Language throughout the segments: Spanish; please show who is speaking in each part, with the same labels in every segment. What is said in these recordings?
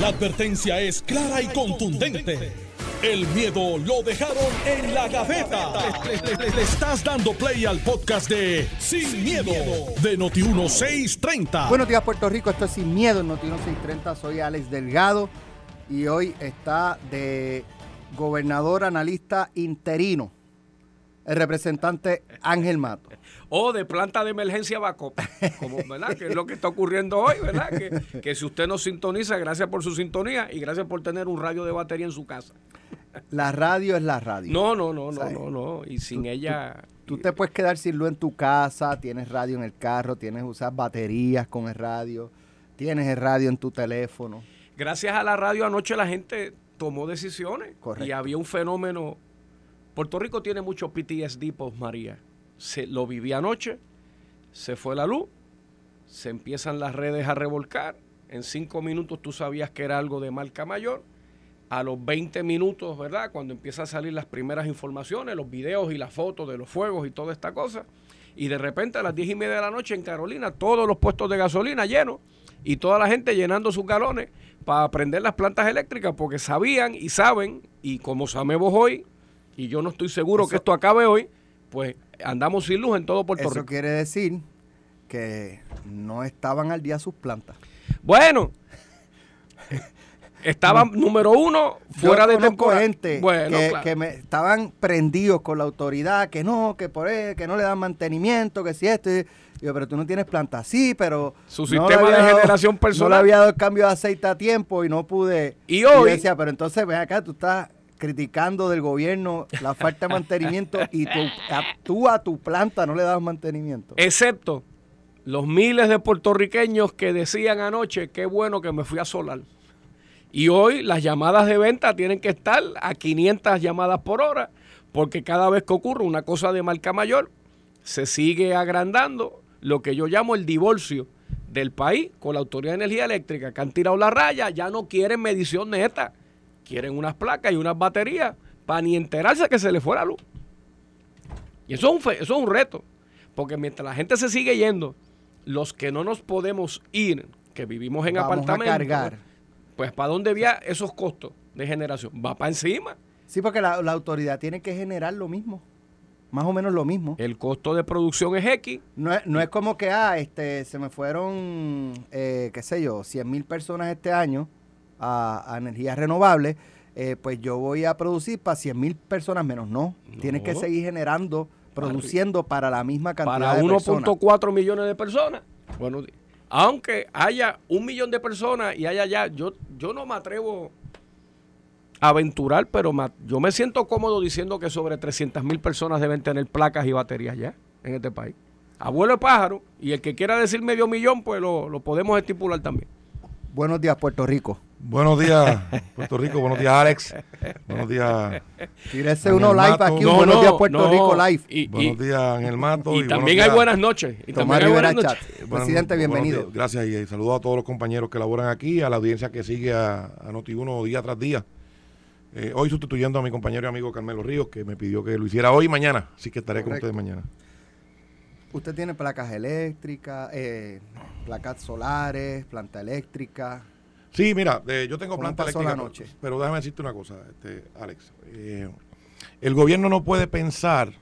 Speaker 1: La advertencia es clara y contundente. El miedo lo dejaron en la gaveta. Le, estás dando play al podcast de Sin, miedo, de Noti1630.
Speaker 2: Buenos días, Puerto Rico. Esto es Sin Miedo en Notino 630. Soy Alex Delgado y hoy está de gobernador analista interino el representante Ángel Mato.
Speaker 3: O de planta de emergencia backup, como, ¿verdad? Que es lo que está ocurriendo hoy, ¿verdad? Que, que si usted nos sintoniza, gracias por su sintonía y gracias por tener un radio de batería en su casa.
Speaker 2: La radio es la radio.
Speaker 3: No, no, no, no,
Speaker 2: ¿Sabes?
Speaker 3: no, no. Y sin ella...
Speaker 2: Tú te puedes quedar sin luz en tu casa, tienes radio en el carro, tienes usar baterías con el radio, tienes el radio en tu teléfono.
Speaker 3: Gracias a la radio anoche la gente tomó decisiones.
Speaker 2: Correcto.
Speaker 3: Y había un fenómeno... Puerto Rico tiene mucho PTSD post María. Se, lo viví anoche, se fue la luz, se empiezan las redes a revolcar. En cinco minutos tú sabías que era algo de marca mayor. A los 20 minutos, ¿verdad? Cuando empiezan a salir las primeras informaciones, los videos y las fotos de los fuegos y toda esta cosa. Y de repente a las 10 y media de la noche en Carolina, todos los puestos de gasolina llenos y toda la gente llenando sus galones para prender las plantas eléctricas porque sabían y saben, y como sabemos hoy, y yo no estoy seguro que esto acabe hoy, pues andamos sin luz en todo Puerto
Speaker 2: Eso
Speaker 3: Rico.
Speaker 2: quiere decir que no estaban al día sus plantas.
Speaker 3: Bueno, estaban número uno fuera
Speaker 2: Yo
Speaker 3: de temporada.
Speaker 2: gente
Speaker 3: bueno,
Speaker 2: que,
Speaker 3: claro.
Speaker 2: que me estaban prendidos con la autoridad, que no, que por él, que no le dan mantenimiento, que si esto. y- Yo, pero tú no tienes planta. Sí, pero.
Speaker 3: Su
Speaker 2: no
Speaker 3: sistema de
Speaker 2: dado-
Speaker 3: generación
Speaker 2: No
Speaker 3: personal.
Speaker 2: le había dado el cambio de aceite a tiempo y no pude.
Speaker 3: Y
Speaker 2: yo
Speaker 3: hoy-
Speaker 2: decía, pero entonces ven acá, tú estás criticando del gobierno la falta de mantenimiento y tú a, tu planta no le das mantenimiento.
Speaker 3: Excepto los miles de puertorriqueños que decían anoche, qué bueno que me fui a solar. Y hoy las llamadas de venta tienen que estar a 500 llamadas por hora, porque cada vez que ocurre una cosa de marca mayor, se sigue agrandando lo que yo llamo el divorcio del país con la Autoridad de Energía Eléctrica, que han tirado la raya, ya no quieren medición neta, quieren unas placas y unas baterías para ni enterarse que se le fue la luz. Y eso es un, fe- eso es un reto, porque mientras la gente se sigue yendo, los que no nos podemos ir, que vivimos en
Speaker 2: Vamos a
Speaker 3: apartamentos,
Speaker 2: cargar.
Speaker 3: pues ¿para dónde va esos costos de generación? Va para encima.
Speaker 2: Sí, porque la, la autoridad tiene que generar lo mismo. Más o menos lo mismo.
Speaker 3: El costo de producción es X.
Speaker 2: No es, no es como que, ah, este, se me fueron, eh, qué sé yo, 100 mil personas este año a, a energías renovables, eh, pues yo voy a producir para 100 mil personas menos. No,
Speaker 3: No.
Speaker 2: tienes que seguir generando, produciendo para la misma cantidad
Speaker 3: para
Speaker 2: de personas.
Speaker 3: 1.4 millones de personas. Bueno, aunque haya un millón de personas y haya ya, yo, yo no me atrevo a aventurar, pero yo me siento cómodo diciendo que sobre 300 mil personas deben tener placas y baterías ya en este país. Abuelo pájaro, y el que quiera decir medio millón, pues lo, lo podemos estipular también.
Speaker 2: Buenos días, Puerto Rico.
Speaker 4: Buenos días, Puerto Rico. Buenos días, Alex. Buenos días.
Speaker 2: Tírese uno live
Speaker 4: Mato.
Speaker 2: aquí,
Speaker 4: No,
Speaker 2: un Buenos
Speaker 3: no,
Speaker 2: días, Puerto
Speaker 3: no,
Speaker 2: Rico live.
Speaker 3: Y, y-
Speaker 4: Buenos días, Ángel Mato.
Speaker 3: y también hay buenas noches. Y
Speaker 2: Tomás
Speaker 3: también hay buenas noches.
Speaker 2: Chat.
Speaker 4: Bueno,
Speaker 2: Presidente, bienvenido.
Speaker 4: días. Gracias y saludo a todos los compañeros que laboran aquí, a la audiencia que sigue a, a Noti1 día tras día. Eh, hoy sustituyendo a mi compañero y amigo Carmelo Ríos, que me pidió que lo hiciera hoy y mañana, así que estaré
Speaker 2: Correcto.
Speaker 4: con ustedes mañana.
Speaker 2: Usted tiene placas eléctricas, eh, placas solares, planta eléctrica.
Speaker 4: Sí, mira, eh, yo tengo
Speaker 2: ¿Cómo
Speaker 4: planta eléctrica,
Speaker 2: noche?
Speaker 4: pero déjame decirte una cosa, este, Alex. Eh, el gobierno no puede pensar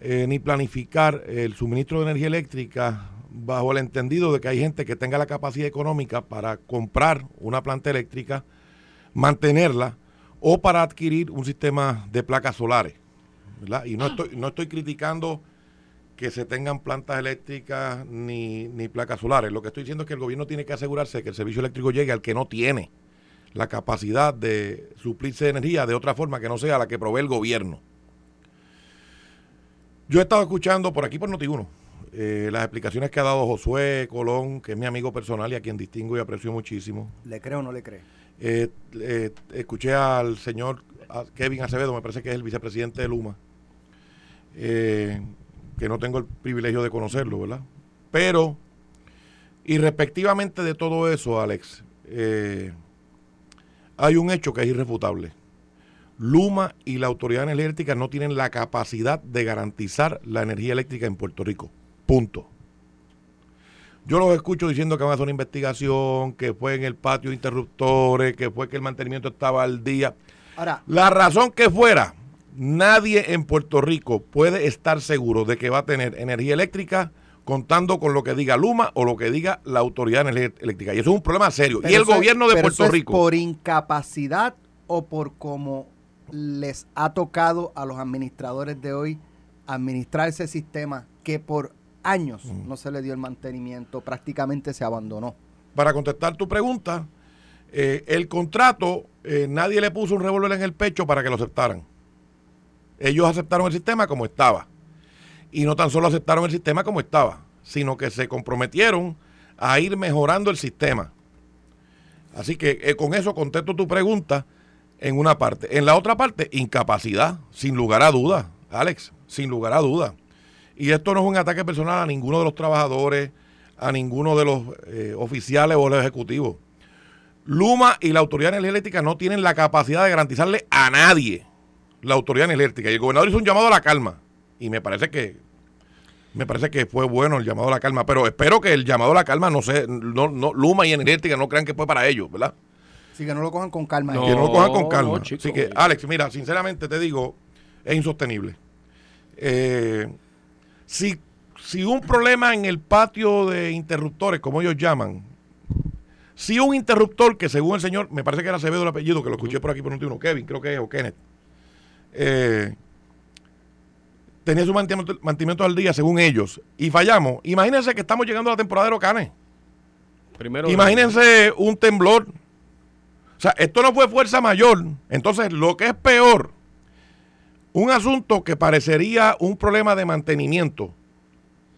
Speaker 4: eh, ni planificar el suministro de energía eléctrica bajo el entendido de que hay gente que tenga la capacidad económica para comprar una planta eléctrica, mantenerla o para adquirir un sistema de placas solares. ¿verdad? Y no estoy, no estoy criticando que se tengan plantas eléctricas ni, ni placas solares. Lo que estoy diciendo es que el gobierno tiene que asegurarse que el servicio eléctrico llegue al que no tiene la capacidad de suplirse de energía de otra forma que no sea la que provee el gobierno. Yo he estado escuchando por aquí por Noti1 eh, las explicaciones que ha dado Josué Colón, que es mi amigo personal y a quien distingo y aprecio muchísimo.
Speaker 2: ¿Le cree o no le cree?
Speaker 4: Eh, eh, escuché al señor Kevin Acevedo, me parece que es el vicepresidente de Luma, eh, que no tengo el privilegio de conocerlo, ¿verdad? Pero, irrespectivamente de todo eso, Alex, eh, hay un hecho que es irrefutable. Luma y la Autoridad Energética no tienen la capacidad de garantizar la energía eléctrica en Puerto Rico. Punto. Yo los escucho diciendo que van a hacer una investigación, que fue en el patio de interruptores, que fue que el mantenimiento estaba al día.
Speaker 2: Ahora,
Speaker 4: La razón que fuera, nadie en Puerto Rico puede estar seguro de que va a tener energía eléctrica contando con lo que diga Luma o lo que diga la Autoridad de Energía Eléctrica. Y eso es un problema serio.
Speaker 2: pero
Speaker 4: y el
Speaker 2: eso
Speaker 4: gobierno de
Speaker 2: pero
Speaker 4: Puerto
Speaker 2: eso es
Speaker 4: Rico.
Speaker 2: ¿Por incapacidad o por cómo les ha tocado a los administradores de hoy administrar ese sistema que por años
Speaker 4: Mm.
Speaker 2: no se le dio el mantenimiento, prácticamente se abandonó?
Speaker 4: Para contestar tu pregunta, eh, el contrato, eh, nadie le puso un revólver en el pecho para que lo aceptaran. Ellos aceptaron el sistema como estaba. Y no tan solo aceptaron el sistema como estaba, sino que se comprometieron a ir mejorando el sistema. Así que eh, con eso contesto tu pregunta en una parte. En la otra parte, incapacidad, sin lugar a duda, Alex, sin lugar a duda. Y esto no es un ataque personal a ninguno de los trabajadores, a ninguno de los eh, oficiales o los ejecutivos. Luma y la Autoridad Eléctrica no tienen la capacidad de garantizarle a nadie la Autoridad Eléctrica. Y el gobernador hizo un llamado a la calma. Y me parece que me parece que fue bueno el llamado a la calma. Pero espero que el llamado a la calma no sé, no, no, Luma y Energía Eléctrica no crean que fue para ellos, ¿verdad?
Speaker 2: Así que no lo cojan con calma.
Speaker 3: No.
Speaker 4: que no lo cojan con calma.
Speaker 3: no, chico.
Speaker 4: Así que, Alex, mira, sinceramente te digo, es insostenible. Eh, si, si un problema en el patio de interruptores, como ellos llaman, si un interruptor que según el señor, me parece que era Acevedo el apellido, que lo escuché por aquí por un tío, Kevin, creo que es, o Kenneth, eh, tenía su mantenimiento, mantenimiento al día según ellos, y fallamos, imagínense que estamos llegando a la temporada de huracanes.
Speaker 3: Primero,
Speaker 4: Imagínense un temblor. O sea, esto no fue fuerza mayor. Entonces, lo que es peor, un asunto que parecería un problema de mantenimiento,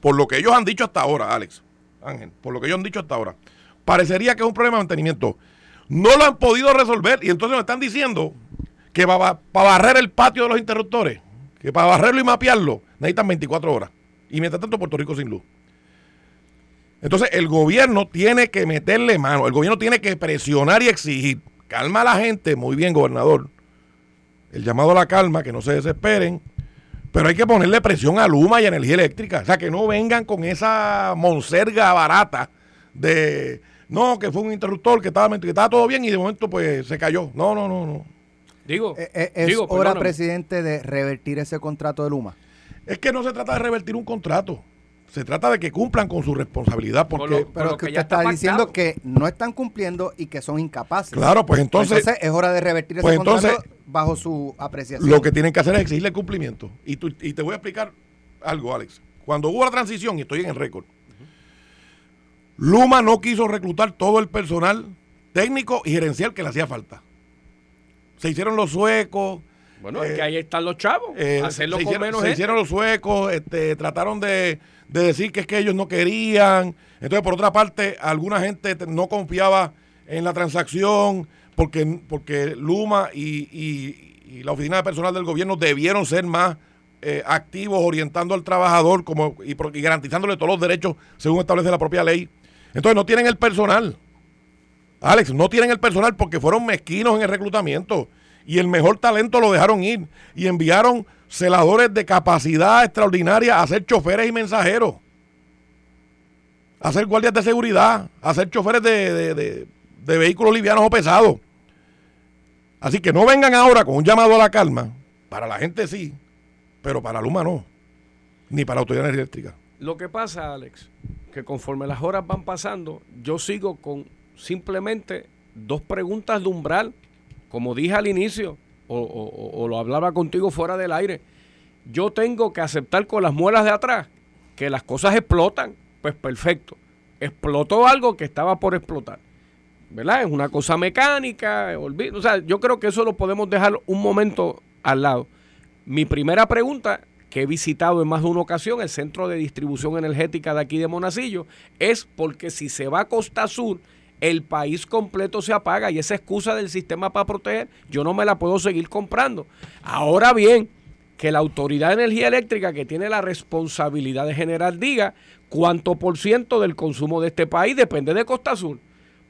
Speaker 4: por lo que ellos han dicho hasta ahora, Alex, Ángel, por lo que ellos han dicho hasta ahora, parecería que es un problema de mantenimiento. No lo han podido resolver y entonces nos están diciendo que para barrer el patio de los interruptores, que para barrerlo y mapearlo, necesitan 24 horas. Y mientras tanto, Puerto Rico sin luz. Entonces, el gobierno tiene que meterle mano, el gobierno tiene que presionar y exigir. Calma a la gente, muy bien, gobernador. El llamado a la calma, que no se desesperen. Pero hay que ponerle presión a Luma y a Energía Eléctrica. O sea, que no vengan con esa monserga barata de, no, que fue un interruptor, que estaba, que estaba todo bien y de momento pues se cayó. No, no, no, no.
Speaker 3: Digo,
Speaker 2: Eh, eh, es
Speaker 3: digo,
Speaker 2: hora,
Speaker 3: perdóname.
Speaker 2: presidente, de revertir ese contrato de Luma.
Speaker 4: Es que no se trata de revertir un contrato. Se trata de que cumplan con su responsabilidad. Porque,
Speaker 3: lo-
Speaker 2: Pero
Speaker 3: lo
Speaker 2: que
Speaker 3: que
Speaker 2: usted
Speaker 3: ya
Speaker 2: está,
Speaker 3: está
Speaker 2: diciendo que no están cumpliendo y que son incapaces.
Speaker 4: claro, pues entonces,
Speaker 2: Entonces, es hora de revertir
Speaker 4: pues
Speaker 2: ese contrato
Speaker 4: entonces,
Speaker 2: bajo su apreciación.
Speaker 4: Lo que tienen que hacer es exigirle el cumplimiento. Y, tú- y te voy a explicar algo, Alex. Cuando hubo la transición, y estoy en el récord, Luma no quiso reclutar todo el personal técnico y gerencial que le hacía falta. Se hicieron los suecos.
Speaker 3: Bueno, es
Speaker 4: eh,
Speaker 3: que ahí están los chavos.
Speaker 4: eh,
Speaker 3: hacerlo
Speaker 4: se
Speaker 3: con
Speaker 4: hicieron,
Speaker 3: menos
Speaker 4: se
Speaker 3: gente.
Speaker 4: hicieron los suecos, este, trataron de, de decir que es que ellos no querían. Entonces, por otra parte, alguna gente te- no confiaba en la transacción porque, porque Luma y, y- y la oficina de personal del gobierno debieron ser más eh, activos, orientando al trabajador como, y, y garantizándole todos los derechos según establece la propia ley. Entonces, no tienen el personal. Alex, no tienen el personal porque fueron mezquinos en el reclutamiento y el mejor talento lo dejaron ir y enviaron celadores de capacidad extraordinaria a ser choferes y mensajeros, a ser guardias de seguridad, a ser choferes de, de- de- vehículos livianos o pesados. Así que no vengan ahora con un llamado a la calma. Para la gente sí, pero para Luma no, ni para autoridad eléctrica.
Speaker 3: Lo que pasa, Alex, que conforme las horas van pasando, yo sigo con simplemente dos preguntas de umbral, como dije al inicio, o, lo hablaba contigo fuera del aire. Yo tengo que aceptar con las muelas de atrás que las cosas explotan. Pues perfecto. Explotó algo que estaba por explotar. ¿Verdad? Es una cosa mecánica. olvi- O sea, yo creo que eso lo podemos dejar un momento al lado. Mi primera pregunta, que he visitado en más de una ocasión, el centro de distribución energética de aquí de Monacillo, es porque si se va a Costa Sur, el país completo se apaga y esa excusa del sistema para proteger, yo no me la puedo seguir comprando. Ahora bien, que la Autoridad de Energía Eléctrica, que tiene la responsabilidad de generar, diga cuánto por ciento del consumo de este país depende de Costa Sur.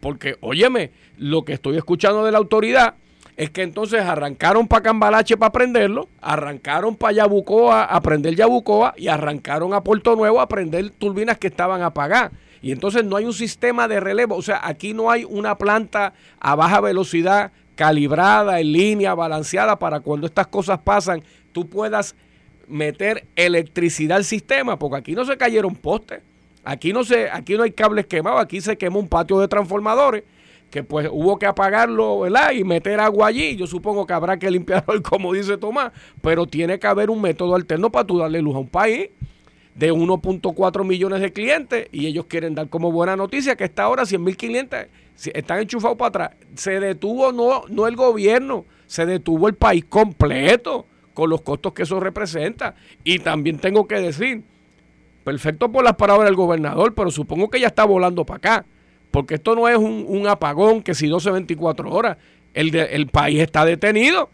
Speaker 3: Porque, óyeme, lo que estoy escuchando de la autoridad es que entonces arrancaron para Cambalache para prenderlo, arrancaron para Yabucoa a prender Yabucoa y arrancaron a Puerto Nuevo a prender turbinas que estaban apagadas. Y entonces no hay un sistema de relevo. O sea, aquí no hay una planta a baja velocidad calibrada, en línea, balanceada, para cuando estas cosas pasan, tú puedas meter electricidad al sistema, porque aquí no se cayeron postes, aquí no se, aquí no hay cables quemados, aquí se quemó un patio de transformadores que pues hubo que apagarlo, ¿verdad? Y meter agua allí. Yo supongo que habrá que limpiarlo, como dice Tomás, pero tiene que haber un método alterno para tú darle luz a un país de 1.4 millones de clientes y ellos quieren dar como buena noticia que esta ahora 100 mil clientes están enchufados para atrás. Se detuvo no, no el gobierno, se detuvo el país completo con los costos que eso representa. Y también tengo que decir, perfecto por las palabras del gobernador, pero supongo que ya está volando para acá porque esto no es un, apagón que si 12, 24 horas, el, el país está detenido.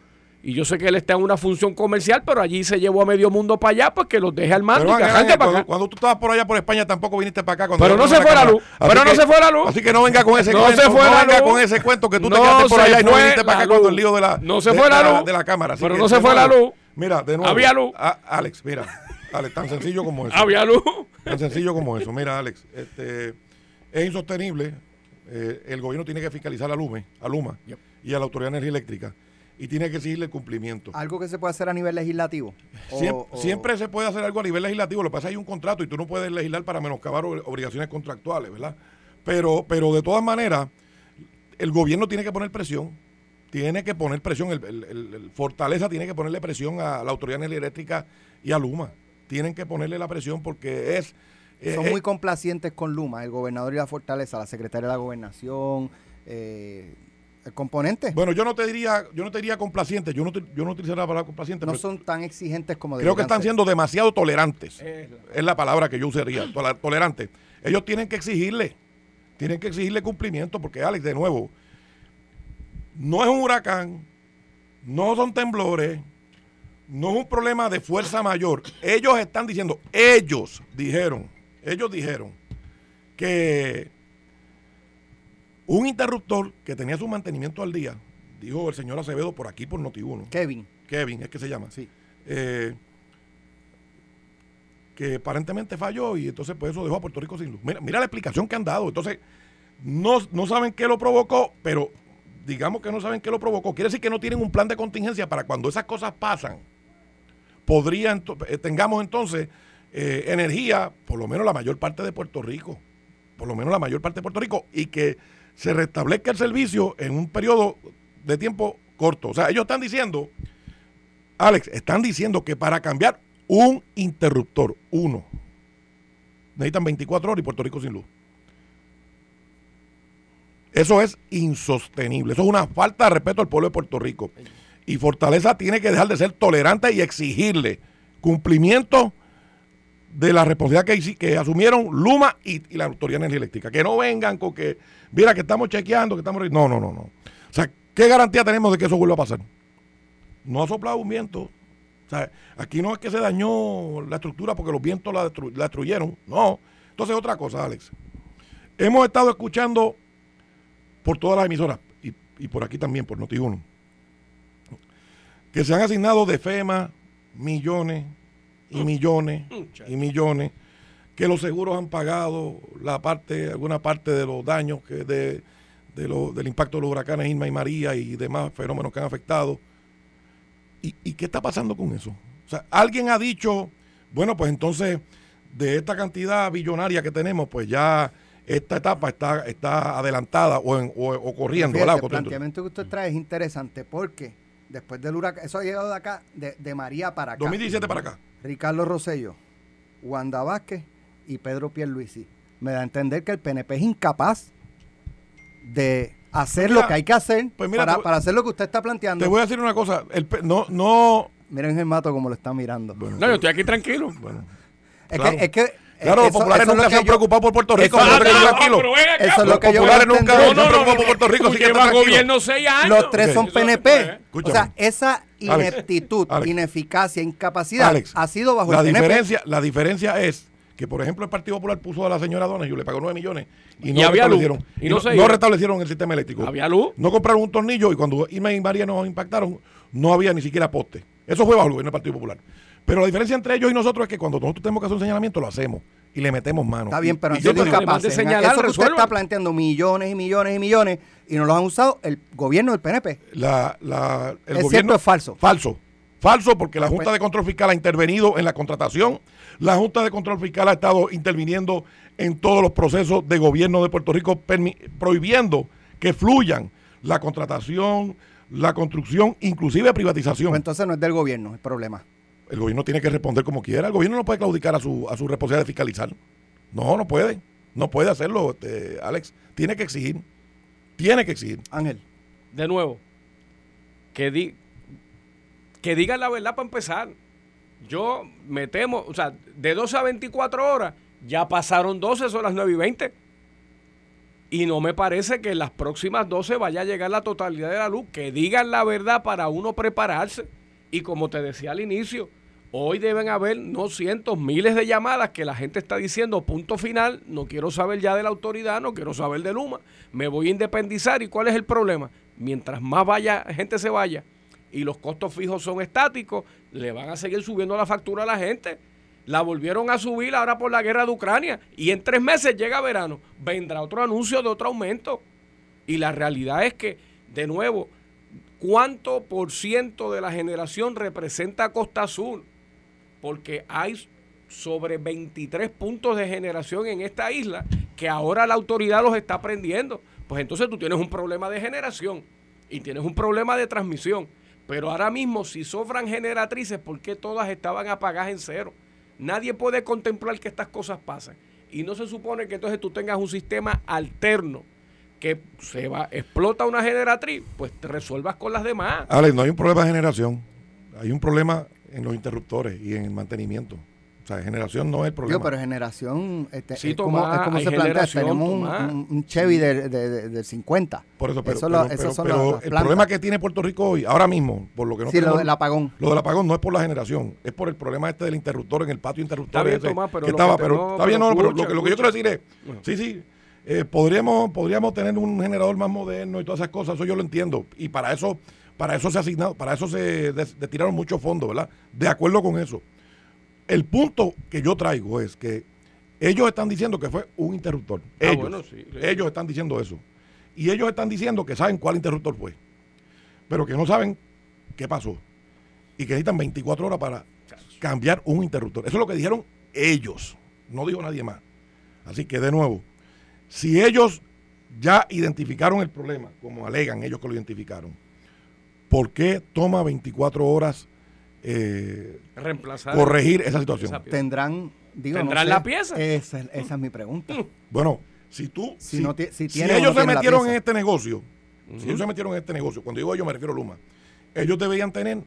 Speaker 3: Y yo sé que él está en una función comercial, pero allí se llevó a medio mundo para allá, pues que los deje al mando y que
Speaker 4: arranque para acá. Cuando tú estabas por allá por España tampoco viniste para acá.
Speaker 3: pero no se fue la luz. pero no se fue la luz.
Speaker 4: Así que no venga con ese no cuento. Se fue no venga con ese cuento que tú te quedaste por allá y no viniste para acá cuando el lío de la,
Speaker 3: no se fue la, luz.
Speaker 4: de la cámara.
Speaker 3: pero no se fue la luz.
Speaker 4: Mira, de nuevo.
Speaker 3: Había luz.
Speaker 4: Alex, mira. Alex, tan sencillo como eso.
Speaker 3: Había luz.
Speaker 4: Tan sencillo como eso. Mira, Alex, este, es insostenible eh, el gobierno tiene que fiscalizar a Lume, a Luma y a la Autoridad de Energía Eléctrica y tiene que exigirle el cumplimiento.
Speaker 2: ¿Algo que se puede hacer a nivel legislativo?
Speaker 4: Siempre, se puede hacer algo a nivel legislativo, lo que pasa es que hay un contrato y tú no puedes legislar para menoscabar obligaciones contractuales, ¿verdad? Pero, pero de todas maneras, el gobierno tiene que poner presión, tiene que poner presión, el, Fortaleza tiene que ponerle presión a la Autoridad Eléctrica y a Luma. Tienen que ponerle la presión porque es
Speaker 2: eh, Son muy complacientes con Luma, el gobernador y la fortaleza, la secretaria de la gobernación, eh, el componente.
Speaker 4: Bueno, yo no te diría, yo no te diría complaciente, yo no, yo no utilizaría la palabra complaciente.
Speaker 2: No son tan exigentes como
Speaker 4: Creo que están siendo demasiado tolerantes. Es la palabra que yo usaría, tolerante. Ellos tienen que exigirle, tienen que exigirle cumplimiento, porque Alex, de nuevo, no es un huracán, no son temblores, no es un problema de fuerza mayor. Ellos están diciendo, ellos dijeron ellos dijeron que un interruptor que tenía su mantenimiento al día, dijo el señor Acevedo por aquí por Noti1.
Speaker 2: Kevin.
Speaker 4: Kevin, es que se llama.
Speaker 2: Sí.
Speaker 4: Eh, que aparentemente falló y entonces pues eso dejó a Puerto Rico sin luz. Mira, mira la explicación que han dado. Entonces, no, no saben qué lo provocó, pero digamos que no saben qué lo provocó. Quiere decir que no tienen un plan de contingencia para cuando esas cosas pasan. Podrían, eh, tengamos entonces eh, energía, por lo menos la mayor parte de Puerto Rico, por lo menos la mayor parte de Puerto Rico, y que se restablezca el servicio en un periodo de tiempo corto. O sea, ellos están diciendo, Alex, están diciendo que para cambiar un interruptor, uno, necesitan 24 horas y Puerto Rico sin luz. Eso es insostenible. Eso es una falta de respeto al pueblo de Puerto Rico. Y Fortaleza tiene que dejar de ser tolerante y exigirle cumplimiento de la responsabilidad que, que asumieron Luma y, la Autoridad de Energía Eléctrica. Que no vengan con que, mira, que estamos chequeando, que estamos... No, no, no, no. O sea, ¿qué garantía tenemos de que eso vuelva a pasar? No ha soplado un viento. O sea, aquí no es que se dañó la estructura porque los vientos la, destruyeron. No. Entonces, otra cosa, Alex. Hemos estado escuchando por todas las emisoras y, y por aquí también, por Noti1, que se han asignado de FEMA millones y millones y millones que los seguros han pagado la parte alguna parte de los daños que de, del impacto de los huracanes Irma y María y demás fenómenos que han afectado. ¿Y, ¿Y, qué está pasando con eso? O sea, alguien ha dicho, bueno, pues entonces de esta cantidad billonaria que tenemos, pues ya esta etapa está, está adelantada o, en, o, corriendo.
Speaker 2: el planteamiento que usted trae es interesante porque después del huracán, eso ha llegado de acá, de, de María para acá.
Speaker 4: 2017 para acá.
Speaker 2: Ricardo Rosello, Wanda Vázquez y Pedro Pierluisi. Me da a entender que el PNP es incapaz de hacer lo que hay que hacer pues para, hacer lo que usted está planteando.
Speaker 4: Te voy a decir una cosa, el, no, no...
Speaker 2: Miren el mato como lo está mirando.
Speaker 3: no, yo estoy aquí tranquilo.
Speaker 2: Bueno, es, que, es que
Speaker 4: Claro, los populares nunca se han preocupado por Puerto Rico. Eso,
Speaker 2: es lo que
Speaker 4: los populares nunca se han preocupado por Puerto Rico.
Speaker 3: Lleva gobierno seis años.
Speaker 2: Los tres son PNP. O sea, esa ineptitud, ineficacia, incapacidad ha sido bajo
Speaker 4: la
Speaker 2: el
Speaker 4: diferencia, La diferencia es que, por ejemplo, el Partido Popular puso a la señora Donahue, le pagó 9 millones y no restablecieron. Y no, no, restablecieron el sistema eléctrico.
Speaker 3: Había luz.
Speaker 4: No compraron un tornillo y cuando Irma y María nos impactaron, no había ni siquiera poste. Eso fue bajo el gobierno del Partido Popular. Pero la diferencia entre ellos y nosotros es que cuando nosotros tenemos que hacer un señalamiento, lo hacemos. y le metemos mano.
Speaker 2: Está bien, pero han sido incapaces.
Speaker 3: señalar,
Speaker 2: Eso que usted está planteando millones y millones y millones y no los han usado el gobierno del PNP.
Speaker 4: la, la- el
Speaker 2: ¿Es
Speaker 4: gobierno
Speaker 2: cierto o es falso?
Speaker 4: Falso. Falso porque la
Speaker 2: Ah,
Speaker 4: Junta
Speaker 2: pues-
Speaker 4: de Control Fiscal ha intervenido en la contratación. La Junta de Control Fiscal ha estado interviniendo en todos los procesos de gobierno de Puerto Rico, prohibiendo que fluyan la contratación, la construcción, inclusive privatización.
Speaker 2: Pues entonces no es del gobierno el problema.
Speaker 4: El gobierno tiene que responder como quiera. El gobierno no puede claudicar a su, a su responsabilidad de fiscalizar. No, no puede. No puede hacerlo, este, Alex. Tiene que exigir. Tiene que exigir.
Speaker 2: Ángel.
Speaker 3: De nuevo, que, di, que digan la verdad para empezar. Yo me temo, o sea, de 12 a 24 horas, ya pasaron 12, son las 9 y 20. Y no me parece que en las próximas 12 vaya a llegar la totalidad de la luz. Que digan la verdad para uno prepararse. Y como te decía al inicio, hoy deben haber no cientos, miles de llamadas que la gente está diciendo punto final, no quiero saber ya de la autoridad, no quiero saber de Luma, me voy a independizar. ¿Y cuál es el problema? Mientras más vaya, gente se vaya y los costos fijos son estáticos, le van a seguir subiendo la factura a la gente. La volvieron a subir ahora por la guerra de Ucrania. Y en tres meses llega verano. Vendrá otro anuncio de otro aumento. Y la realidad es que, de nuevo, ¿cuánto por ciento de la generación representa Costa Azul? Porque hay sobre 23 puntos de generación en esta isla que ahora la autoridad los está prendiendo. Pues entonces tú tienes un problema de generación y tienes un problema de transmisión. Pero ahora mismo, si sobran generatrices, ¿por qué todas estaban apagadas en cero? Nadie puede contemplar que estas cosas pasen. Y no se supone que entonces tú tengas un sistema alterno que se va, explota una generatriz, pues te resuelvas con las demás.
Speaker 4: Alex, no hay un problema de generación. Hay un problema en los interruptores y en el mantenimiento. O sea, generación no es el problema.
Speaker 2: Digo, pero generación, este,
Speaker 3: Sí,
Speaker 2: es como, es como se plantea, tenemos un,
Speaker 3: Tomás.
Speaker 2: un- un Chevy del de, de- del 50.
Speaker 4: Por eso, pero,
Speaker 2: Eso
Speaker 4: pero-
Speaker 2: lo-
Speaker 4: pero-
Speaker 2: esos son
Speaker 4: pero
Speaker 2: las- las
Speaker 4: el problema que tiene Puerto Rico hoy, ahora mismo, por lo que no
Speaker 2: sí, lo
Speaker 4: tenemos-
Speaker 2: del apagón.
Speaker 4: Lo del apagón no es por la generación, es por el problema este del interruptor en el patio interruptor.
Speaker 3: Está bien, Tomás, pero
Speaker 4: que
Speaker 3: lo
Speaker 4: estaba,
Speaker 3: que
Speaker 4: pero
Speaker 3: no,
Speaker 4: está bien,
Speaker 3: pero
Speaker 4: no, pero
Speaker 3: escucha,
Speaker 4: lo que, lo que yo quiero decir es,
Speaker 3: Bueno.
Speaker 4: sí, sí, eh, podríamos, podríamos tener un generador más moderno y todas esas cosas, eso yo lo entiendo. Y para eso, para eso se asignado, para eso se des- destinaron muchos fondos, ¿verdad? De acuerdo con eso. El punto que yo traigo es que ellos están diciendo que fue un interruptor.
Speaker 3: Ah,
Speaker 4: Ellos,
Speaker 3: bueno, sí, sí.
Speaker 4: ellos están diciendo eso. Y ellos están diciendo que saben cuál interruptor fue, pero que no saben qué pasó. Y que necesitan 24 horas para cambiar un interruptor. Eso es lo que dijeron ellos. No dijo nadie más. Así que de nuevo, si ellos ya identificaron el problema, como alegan ellos que lo identificaron, ¿por qué toma 24 horas eh,
Speaker 3: Reemplazar.
Speaker 4: corregir esa situación?
Speaker 3: Esa.
Speaker 2: Tendrán, digo, no
Speaker 3: ¿Tendrán
Speaker 2: sé.
Speaker 3: la pieza?
Speaker 2: Esa, esa es mi pregunta.
Speaker 4: Bueno, si tú,
Speaker 2: Si
Speaker 4: si,
Speaker 2: no si
Speaker 4: si ellos
Speaker 2: no
Speaker 4: se metieron en este negocio, si ellos se metieron en este negocio, cuando digo ellos me refiero a Luma, ellos deberían tener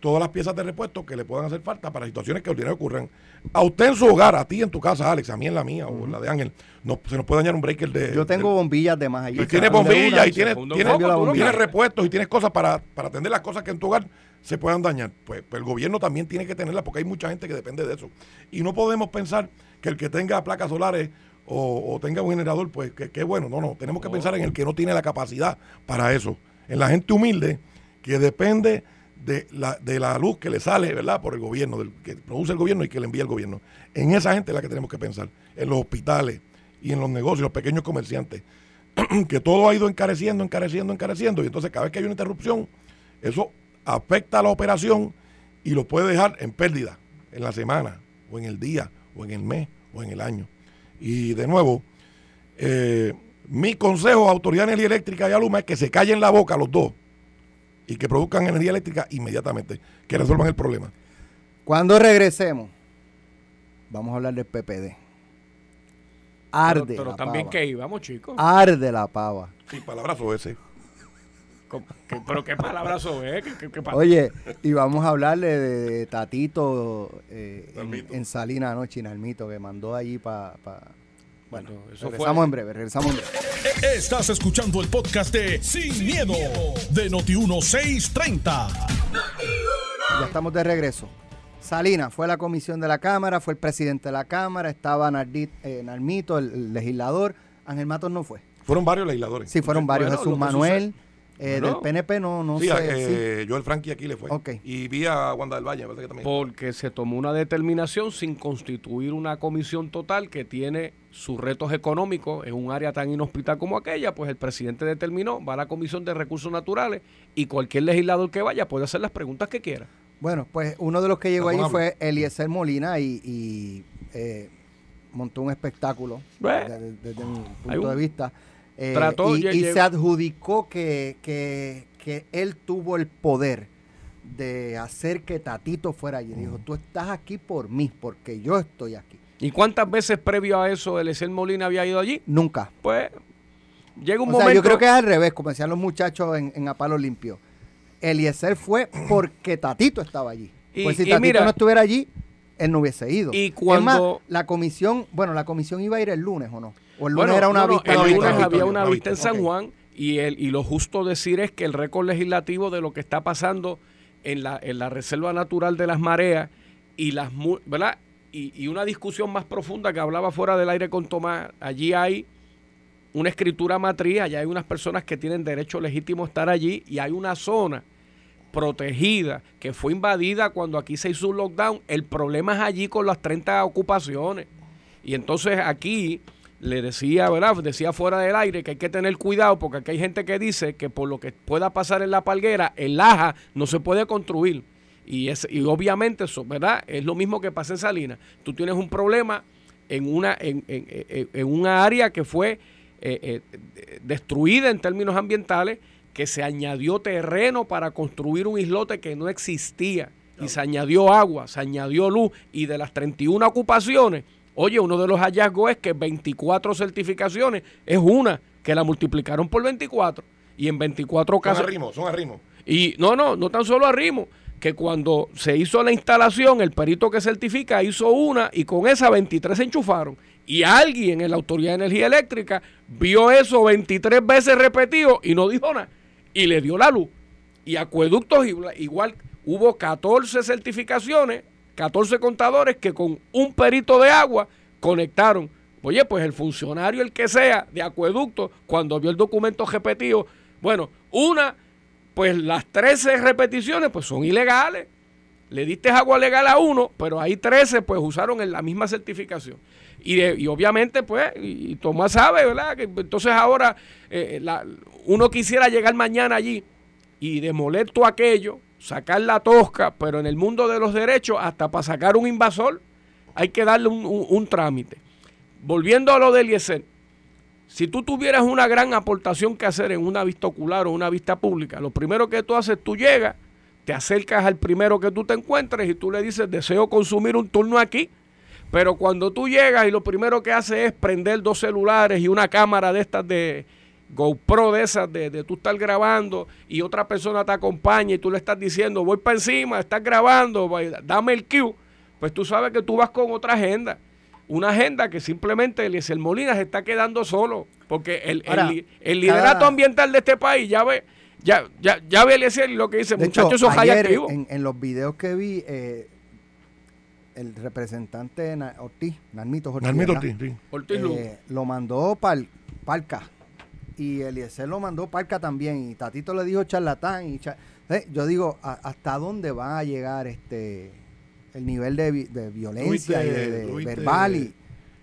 Speaker 4: todas las piezas de repuesto que le puedan hacer falta para situaciones que ordinariamente ocurran. A usted en su hogar, a ti en tu casa, Alex, a mí en la mía o en la de Ángel, no, se nos puede dañar un breaker de...
Speaker 2: Yo tengo bombillas de más allí.
Speaker 4: y tienes bombillas y tienes, tienes, tienes repuestos y tienes cosas para, para atender las cosas que en tu hogar se puedan dañar. Pues, pues el gobierno también tiene que tenerlas porque hay mucha gente que depende de eso. Y no podemos pensar que el que tenga placas solares o, o tenga un generador, pues que, que bueno. No, no. Tenemos que pensar en el que no tiene la capacidad para eso. En la gente humilde que depende de la, de la luz que le sale, ¿verdad? Por el gobierno, del, que produce el gobierno y que le envía el gobierno. En esa gente es la que tenemos que pensar. En los hospitales y en los negocios, los pequeños comerciantes que todo ha ido encareciendo, encareciendo, encareciendo, y entonces cada vez que hay una interrupción, eso afecta a la operación y lo puede dejar en pérdida en la semana, o en el día, o en el mes, o en el año. Y de nuevo, eh, mi consejo a Autoridad de Energía Eléctrica y a Luma es que se callen la boca los dos y que produzcan energía eléctrica inmediatamente, que resuelvan el problema.
Speaker 2: Cuando regresemos, vamos a hablar del PPD. Arde
Speaker 3: Pero, pero
Speaker 2: la
Speaker 3: también
Speaker 2: pava.
Speaker 3: que íbamos, chicos.
Speaker 2: Arde la pava.
Speaker 4: Sí, palabrazo ese.
Speaker 3: ¿Cómo- qué- pero qué palabrazo es. ¿Qué, qué- qué pa-
Speaker 2: Oye, y vamos a hablarle de Tatito eh, en, en Salina anoche, Nalmito, que mandó allí para... bueno,
Speaker 3: Bueno, eso
Speaker 2: regresamos
Speaker 3: fue-
Speaker 2: en breve, regresamos en breve.
Speaker 1: Estás escuchando el podcast de Sin, miedo, de Noti1630.
Speaker 2: Ya estamos de regreso. Salina fue a la comisión de la Cámara, fue el presidente de la Cámara, estaba Nardit, eh, Nalmito, el, el legislador. Ángel Matos no fue.
Speaker 4: Fueron varios legisladores.
Speaker 2: Sí, fueron varios.
Speaker 3: Bueno,
Speaker 2: Jesús Manuel, Eh, del PNP no, no
Speaker 4: sí,
Speaker 2: sé.
Speaker 4: eh,
Speaker 2: sí.
Speaker 4: Joel Frankie aquí le fue.
Speaker 2: Ok.
Speaker 4: Y vi a Wanda del Valle, que también.
Speaker 3: Porque se tomó una determinación sin constituir una comisión total que tiene sus retos económicos en un área tan inhospital como aquella, pues el presidente determinó, va a la Comisión de Recursos Naturales y cualquier legislador que vaya puede hacer las preguntas que quiera.
Speaker 2: Bueno, pues uno de los que llegó allí fue Eliezer Molina y, y, eh, montó un espectáculo desde, desde mi punto
Speaker 3: un-
Speaker 2: de vista. Eh,
Speaker 3: Trató,
Speaker 2: y, se adjudicó que, que, que él tuvo el poder de hacer que Tatito fuera allí. Dijo, tú estás aquí por mí, porque yo estoy aquí.
Speaker 3: ¿Y cuántas veces previo a eso Eliezer Molina había ido allí?
Speaker 2: Nunca.
Speaker 3: Pues llega un
Speaker 2: o
Speaker 3: momento...
Speaker 2: sea, yo creo que es al revés, como decían los muchachos en, en A Palo Limpio. Eliezer fue porque Tatito estaba allí.
Speaker 3: Y-
Speaker 2: pues si
Speaker 3: y
Speaker 2: Tatito
Speaker 3: mira-
Speaker 2: no estuviera allí, él no hubiese ido.
Speaker 3: Y
Speaker 2: Es
Speaker 3: cuando-
Speaker 2: más, la comisión, bueno, la comisión iba a ir el lunes o no. O el lunes
Speaker 3: Bueno,
Speaker 2: era una
Speaker 3: no, no,
Speaker 2: vista.
Speaker 3: el
Speaker 4: una
Speaker 3: lunes había
Speaker 4: Victoria,
Speaker 3: una vista en. San. Juan y, el, y lo justo decir es que el récord legislativo de lo que está pasando en la, en la Reserva Natural de las Mareas y las ¿verdad? Y, una discusión más profunda que hablaba fuera del aire con Tomás, allí hay una escritura matriz, allá hay unas personas que tienen derecho legítimo a estar allí y hay una zona protegida que fue invadida cuando aquí se hizo un lockdown. El problema es allí con las 30 ocupaciones. Y entonces aquí le decía, ¿verdad? Decía fuera del aire que hay que tener cuidado porque aquí hay gente que dice que por lo que pueda pasar en la palguera, el Laja no se puede construir. Y, es, y obviamente eso, ¿verdad? Es lo mismo que pasa en Salinas. Tú tienes un problema en una, en, en- en- en una área que fue eh, eh, destruida en términos ambientales, que se añadió terreno para construir un islote que no existía. Y se añadió agua, se añadió luz. Y de las 31 ocupaciones, oye, uno de los hallazgos es que 24 certificaciones es una, que la multiplicaron por 24. Y en 24
Speaker 4: Son
Speaker 3: casos...
Speaker 4: arrimos, son arrimos.
Speaker 3: Y no, no, no tan solo arrimo, que cuando se hizo la instalación, el perito que certifica hizo una y con esa 23 se enchufaron. Y alguien en la Autoridad de Energía Eléctrica vio eso 23 veces repetido y no dijo nada. Y le dio la luz. Y acueductos igual, hubo 14 certificaciones, 14 contadores que con un perito de agua conectaron. Oye, pues el funcionario, el que sea, de acueducto, cuando vio el documento repetido, bueno, una, pues las 13 repeticiones, pues son ilegales. Le diste agua legal a uno, pero ahí 13 pues usaron en la misma certificación. Y, obviamente pues, y, Tomás sabe, ¿verdad? Que entonces ahora eh, la- uno quisiera llegar mañana allí y demoler todo aquello, sacar la tosca, pero en el mundo de los derechos, hasta para sacar un invasor, hay que darle un, trámite. Volviendo a lo del Eliezer, si tú tuvieras una gran aportación que hacer en una vista ocular o una vista pública, lo primero que tú haces, tú llegas, te acercas al primero que tú te encuentres y tú le dices, deseo consumir un turno aquí. Pero cuando tú llegas y lo primero que haces es prender dos celulares y una cámara de estas de GoPro de esas, de, de tú estar grabando y otra persona te acompaña y tú le estás diciendo, voy para encima, estás grabando, dame el cue, pues tú sabes que tú vas con otra agenda. Una agenda que simplemente Eliezer Molina se está quedando solo. Porque el, el
Speaker 2: Ahora,
Speaker 3: li- el liderato
Speaker 2: cada-
Speaker 3: ambiental de este país ya ve, ya, ya, ya ve Eliezer lo que dice,
Speaker 2: De
Speaker 3: muchachos,
Speaker 2: hecho,
Speaker 3: eso es
Speaker 2: ayer en, en los videos que vi, eh, el representante Na- Ortiz, Narmito Ortiz,
Speaker 4: Narmito. Ortiz, sí.
Speaker 3: Ortiz Luz.
Speaker 2: Eh, lo mandó para Palca. Y Eliezer lo mandó Palca también. Y Tatito le dijo charlatán. Y Eh, yo digo, ¿a- ¿hasta dónde va a llegar este el nivel de, de violencia y de, de
Speaker 4: ¿Tú viste
Speaker 2: verbal? Y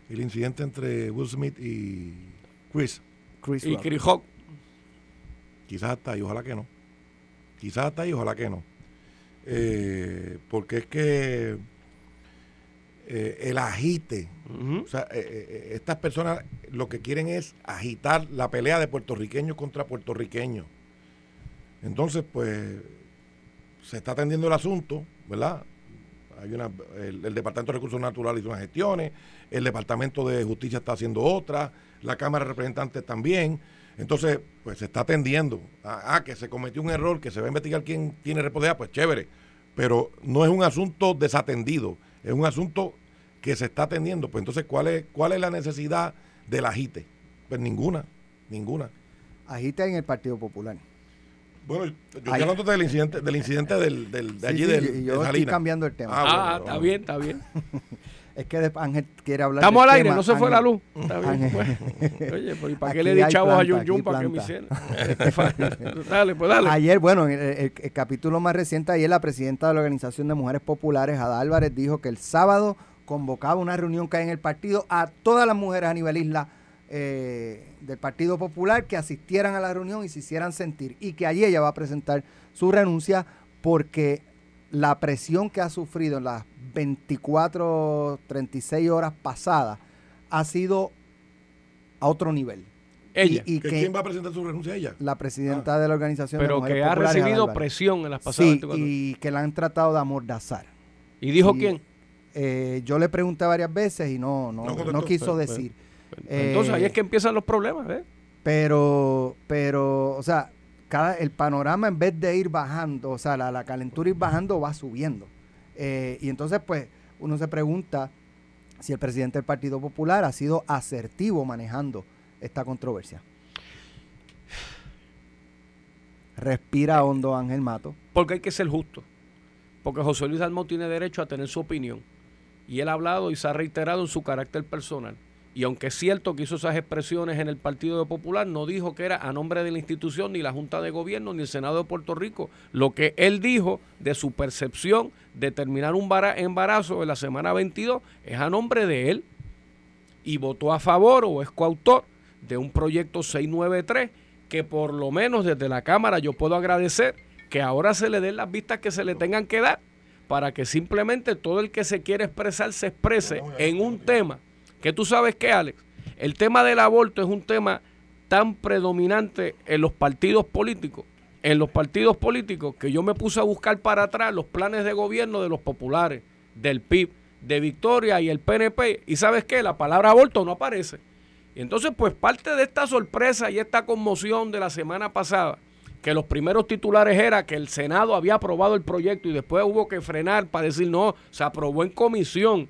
Speaker 4: El incidente entre Will Smith y Chris.
Speaker 2: Chris
Speaker 3: y. Chris Rock.
Speaker 4: Quizás hasta ahí, ojalá que no. Quizás hasta ahí, ojalá que no. Eh, porque es que eh, el agite, o sea, eh, eh, estas personas lo que quieren es agitar la pelea de puertorriqueños contra puertorriqueños. Entonces, pues, se está atendiendo el asunto, ¿verdad? Hay una, el, Departamento de Recursos Naturales hizo unas gestiones, el Departamento de Justicia está haciendo otras, la Cámara de Representantes también. Entonces, pues se está atendiendo. Ah, ah, que se cometió un error, que se va a investigar quién tiene responsabilidad, pues chévere. Pero no es un asunto desatendido, es un asunto que se está atendiendo. Pues entonces, ¿cuál es, cuál es la necesidad del agite? Pues ninguna, ninguna.
Speaker 2: Agita en el Partido Popular.
Speaker 4: Bueno, yo estoy
Speaker 2: Ahí-
Speaker 4: hablando del incidente, del incidente del, del- de
Speaker 2: Sí,
Speaker 4: allí
Speaker 2: sí,
Speaker 4: del,
Speaker 2: y yo
Speaker 4: de
Speaker 2: estoy cambiando el tema.
Speaker 3: Ah,
Speaker 4: bueno,
Speaker 3: está bien, está bien.
Speaker 2: Es que Ángel quiere hablar
Speaker 3: Estamos
Speaker 2: del
Speaker 3: al aire,
Speaker 2: tema.
Speaker 3: no se fue la luz. Está bien,
Speaker 2: Ángel.
Speaker 3: bueno. Oye, ¿y para qué le di chavos a
Speaker 2: planta,
Speaker 3: Jun Jun para que me hiciera? dale, pues dale.
Speaker 2: Ayer, bueno, en el, el- el capítulo más reciente, ayer la presidenta de la Organización de Mujeres Populares, Ada Álvarez, dijo que el sábado convocaba una reunión que hay en el partido a todas las mujeres a nivel isla eh, del Partido Popular que asistieran a la reunión y se hicieran sentir. Y que allí ella va a presentar su renuncia porque la presión que ha sufrido en las 24, 36 horas pasadas ha sido a otro nivel.
Speaker 3: Ella.
Speaker 2: Y, y
Speaker 4: ¿Que
Speaker 2: que
Speaker 4: ¿Quién va a presentar su renuncia? Ella.
Speaker 2: la presidenta de la Organización
Speaker 3: pero que ha recibido presión en las pasadas
Speaker 2: Sí,
Speaker 3: 24
Speaker 2: y que la han tratado de amordazar.
Speaker 3: ¿Y dijo
Speaker 2: y-
Speaker 3: quién?
Speaker 2: Eh, yo le pregunté varias veces y no, no,
Speaker 4: No
Speaker 2: quiso
Speaker 3: Pues,
Speaker 2: decir.
Speaker 3: Entonces ahí
Speaker 2: Eh,
Speaker 3: es que empiezan los problemas, ¿eh?
Speaker 2: Pero, pero, o sea, cada, el panorama en vez de ir bajando, o sea, la, la calentura ir bajando va subiendo. Eh, y entonces, pues, uno se pregunta si el presidente del Partido Popular ha sido asertivo manejando esta controversia. Respira hondo, Ángel Mato.
Speaker 3: Porque hay que ser justo. Porque José Luis Almón tiene derecho a tener su opinión. Y él ha hablado y se ha reiterado en su carácter personal. Y aunque es cierto que hizo esas expresiones en el Partido Popular, no dijo que era a nombre de la institución, ni la Junta de Gobierno, ni el Senado de Puerto Rico. Lo que él dijo de su percepción de terminar un bara- embarazo en la semana 22 es a nombre de él. Y votó a favor o es coautor de un proyecto 693 que por lo menos desde la Cámara yo puedo agradecer que ahora se le den las vistas que se le tengan que dar para que simplemente todo el que se quiere expresar se exprese en un tema que tú sabes que Alex, el tema del aborto es un tema tan predominante en los partidos políticos, en los partidos políticos que yo me puse a buscar para atrás los planes de gobierno de los populares, del PIB, de Victoria y el PNP y sabes qué, la palabra aborto no aparece. Y entonces, pues parte de esta sorpresa y esta conmoción de la semana pasada, que los primeros titulares era que el Senado había aprobado el proyecto y después hubo que frenar para decir no, se aprobó en comisión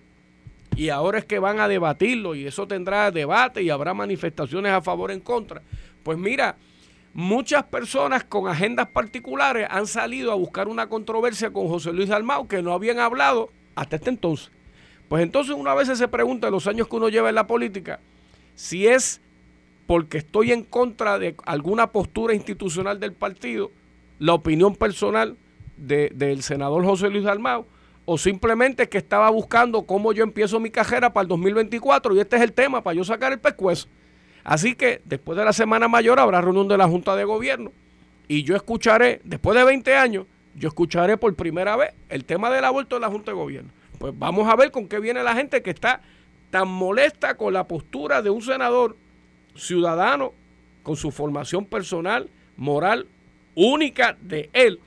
Speaker 3: y ahora es que van a debatirlo y eso tendrá debate y habrá manifestaciones a favor en contra. Pues mira, muchas personas con agendas particulares han salido a buscar una controversia con José Luis Almao que no habían hablado hasta este entonces. Pues entonces una vez se pregunta en los años que uno lleva en la política si es porque estoy en contra de alguna postura institucional del partido, la opinión personal de- del senador José Luis Dalmau, o simplemente que estaba buscando cómo yo empiezo mi carrera para el 2024 y este es el tema para yo sacar el pescuezo. Así que después de la Semana Mayor habrá reunión de la Junta de Gobierno y yo escucharé, después de 20 años, yo escucharé por primera vez el tema del aborto en la Junta de Gobierno. Pues vamos a ver con qué viene la gente que está tan molesta con la postura de un senador ciudadano con su formación personal, moral, única de él,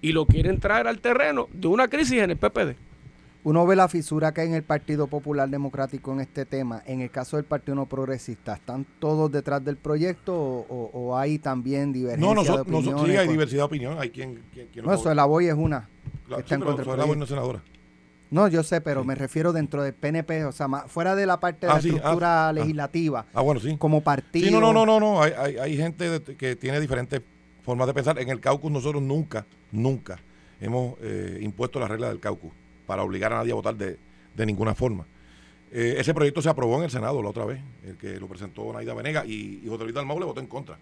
Speaker 3: y lo quieren traer al terreno de una crisis en el PPD.
Speaker 2: Uno ve la fisura que hay en el Partido Popular Democrático en este tema. En el caso del Partido No Progresista, ¿están todos detrás del proyecto o, o- o hay también divergencia
Speaker 4: No,
Speaker 2: de opiniones?
Speaker 4: nosotros sí hay
Speaker 2: con-
Speaker 4: diversidad de opinión. Hay quien, quien, quien
Speaker 2: No, eso de la Boy es una. que
Speaker 4: Claro,
Speaker 2: está en
Speaker 4: sí,
Speaker 2: contra del
Speaker 4: Soela Boy no es senadora.
Speaker 2: No, yo sé, pero me refiero dentro del PNP, o sea, más- fuera de la parte de
Speaker 4: Ah,
Speaker 2: la
Speaker 4: sí, ah,
Speaker 2: estructura
Speaker 4: ah.
Speaker 2: legislativa,
Speaker 4: Ah, bueno, sí.
Speaker 2: como partido.
Speaker 4: Sí, no, no, no, no, no. Hay, hay, hay gente que tiene diferentes formas de pensar. En el caucus nosotros nunca, nunca hemos eh, impuesto la regla del caucus para obligar a nadie a votar de, de ninguna forma. Eh, ese proyecto se aprobó en el Senado la otra vez, el que lo presentó Naida Venega y, y José Luis Dalmau le votó en contra.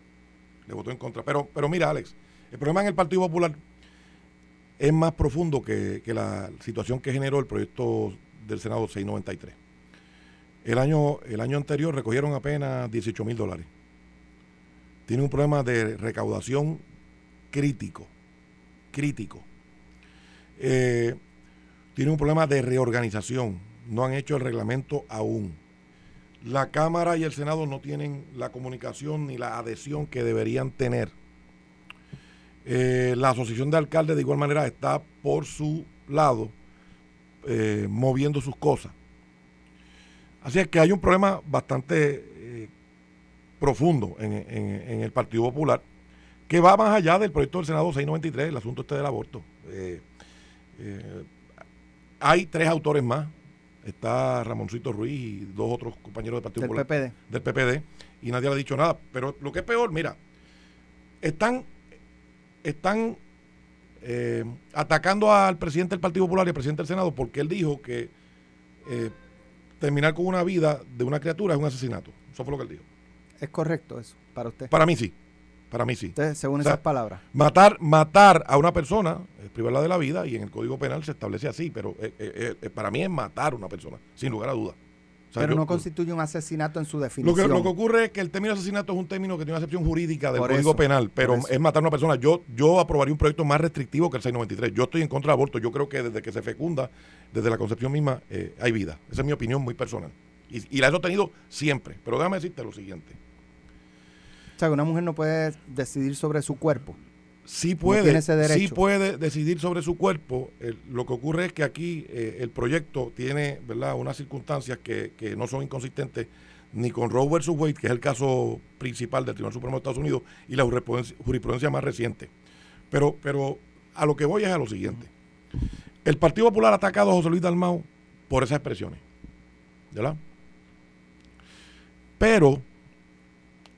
Speaker 4: Le votó en contra. Pero, pero mira, Alex, el problema en el Partido Popular es más profundo que, que la situación que generó el proyecto del Senado 693. El año, el año anterior recogieron apenas 18 mil dólares. Tiene un problema de recaudación crítico. Crítico. Eh, tiene un problema de reorganización. No han hecho el reglamento aún. La Cámara y el Senado no tienen la comunicación ni la adhesión que deberían tener. Eh, la Asociación de Alcaldes de igual manera está por su lado eh, moviendo sus cosas. Así es que hay un problema bastante profundo en, en- en el Partido Popular que va más allá del proyecto del Senado 693, el asunto este del aborto. Eh, eh, hay tres autores más. Está Ramoncito Ruiz y dos otros compañeros del Partido
Speaker 2: Del
Speaker 4: Popular
Speaker 2: PPD.
Speaker 4: del PPD y nadie le ha dicho nada. Pero lo que es peor, mira, están, están eh, atacando al presidente del Partido Popular y al presidente del Senado porque él dijo que terminar con una vida de una criatura es un asesinato. Eso fue lo que él dijo.
Speaker 2: ¿Es correcto eso para usted?
Speaker 4: Para mí sí. Para mí sí.
Speaker 2: Según
Speaker 4: O sea,
Speaker 2: esas palabras.
Speaker 4: Matar, matar a una persona es privarla de la vida y en el Código Penal se establece así, pero eh, eh, eh, para mí es matar a una persona, sin lugar a dudas. O sea,
Speaker 2: Pero
Speaker 4: yo-
Speaker 2: no constituye un asesinato en su
Speaker 4: lo
Speaker 2: definición.
Speaker 4: que, lo que ocurre es que el término asesinato es un término que tiene una acepción jurídica del
Speaker 2: Por
Speaker 4: Código
Speaker 2: eso,
Speaker 4: Penal, pero es matar a una persona. Yo, yo aprobaría un proyecto más restrictivo que el 693. Yo estoy en contra del aborto. Yo creo que desde que se fecunda, desde la concepción misma, eh, hay vida. Esa es mi opinión muy personal. Y, y la he sostenido siempre. Pero déjame decirte lo siguiente.
Speaker 2: O sea, que una mujer no puede decidir sobre su cuerpo.
Speaker 4: sí puede,
Speaker 2: tiene ese
Speaker 4: sí puede decidir sobre su cuerpo. El- lo que ocurre es que aquí eh, el proyecto tiene ¿verdad? unas circunstancias que, que no son inconsistentes ni con Roe versus Wade, que es el caso principal del Tribunal Supremo de Estados Unidos, y la jurisprudencia, jurisprudencia más reciente. Pero, pero a lo que voy es a lo siguiente. El Partido Popular ha atacado a José Luis Dalmau por esas expresiones. ¿Verdad? Pero